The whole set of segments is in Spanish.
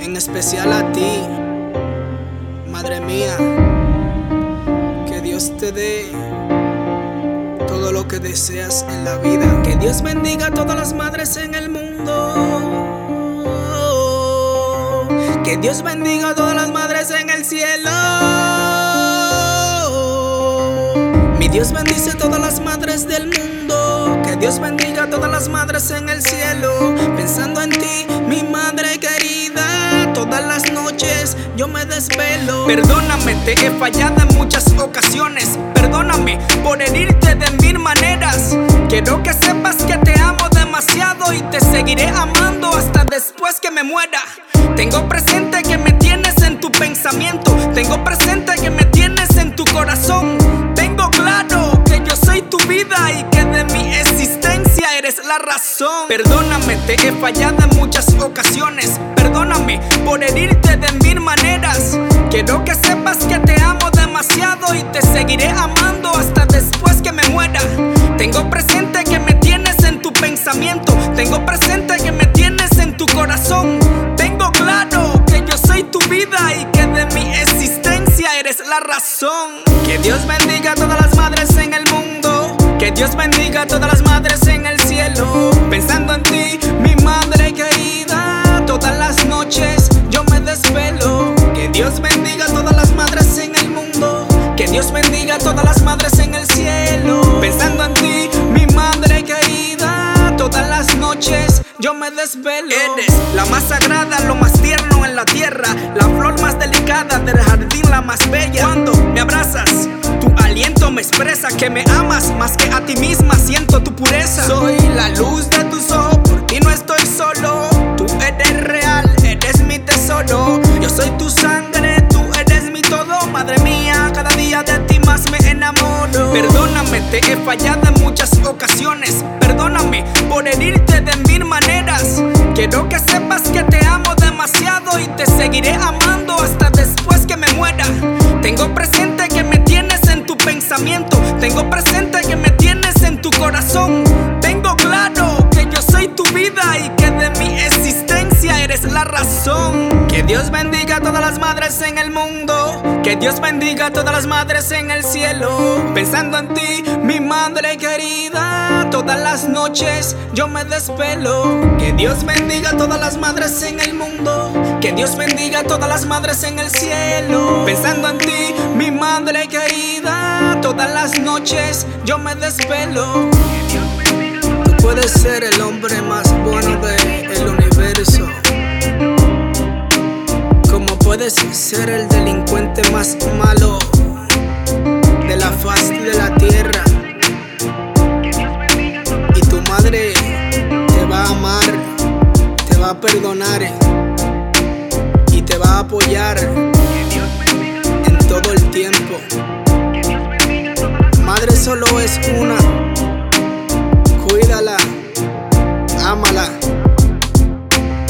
en especial a ti, Madre mía, que Dios te dé todo lo que deseas en la vida. Que Dios bendiga a todas las madres en el mundo. Que Dios bendiga a todas las madres en el cielo. Mi Dios bendice a todas las madres del mundo. Que Dios bendiga a todas las madres en el cielo. Pensando en ti, mi madre yo me desvelo. Perdóname, te he fallado en muchas ocasiones. Perdóname por herirte de mil maneras. Quiero que sepas que te amo demasiado y te seguiré amando hasta después que me muera. Tengo presente que me tienes en tu pensamiento. Tengo presente que me tienes en tu corazón. Tengo claro que yo soy tu vida y que de mi existencia eres la razón. Perdóname, te he fallado en muchas ocasiones. Perdóname por herirte de mil maneras. Razón. Que Dios bendiga a todas las madres en el mundo. Que Dios bendiga a todas las madres en el cielo. Pensando en ti, mi madre querida. Todas las noches yo me desvelo. Que Dios bendiga a todas las madres en el mundo. Que Dios bendiga a todas las me desvelo. Eres la más sagrada, lo más tierno en la tierra. La flor más delicada del jardín, la más bella. Cuando me abrazas, tu aliento me expresa que me amas más que a ti misma. Siento tu pureza. Soy la luz de tus ojos, por no estoy solo. Tú eres real, eres mi tesoro. Yo soy tu sangre, tú eres mi todo. Madre mía, cada día de ti más me enamoro. Perdóname, te he fallado en muchas ocasiones. Perdóname por herirte de. Quiero que sepas que te amo demasiado y te seguiré amando hasta después que me muera. Tengo presente que me tienes en tu pensamiento. Tengo presente que me tienes en tu corazón. Tengo claro que yo soy tu vida y que de mi existencia eres la razón. Que Dios bendiga a todas las madres en el mundo. Que Dios bendiga a todas las madres en el cielo. Pensando en ti, mi madre querida. Todas las noches yo me despelo. Que Dios bendiga a todas las madres en el mundo. Que Dios bendiga a todas las madres en el cielo. Pensando en ti, mi madre querida. Todas las noches yo me despelo. Tú puedes ser el hombre más bueno del universo. Como puedes ser el delincuente más malo de la faz de la tierra. Perdonar y te va a apoyar en todo el tiempo. Madre solo es una. Cuídala, ámala,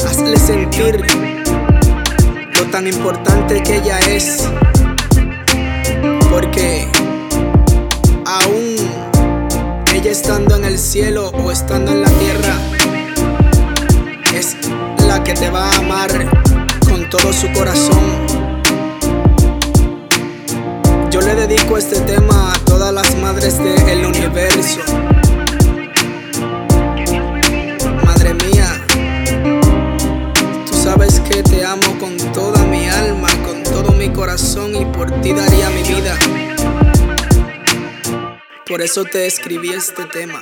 hazle sentir lo tan importante que ella es. Te va a amar con todo su corazón. Yo le dedico este tema a todas las madres del universo. Madre mía, tú sabes que te amo con toda mi alma, con todo mi corazón y por ti daría mi vida. Por eso te escribí este tema.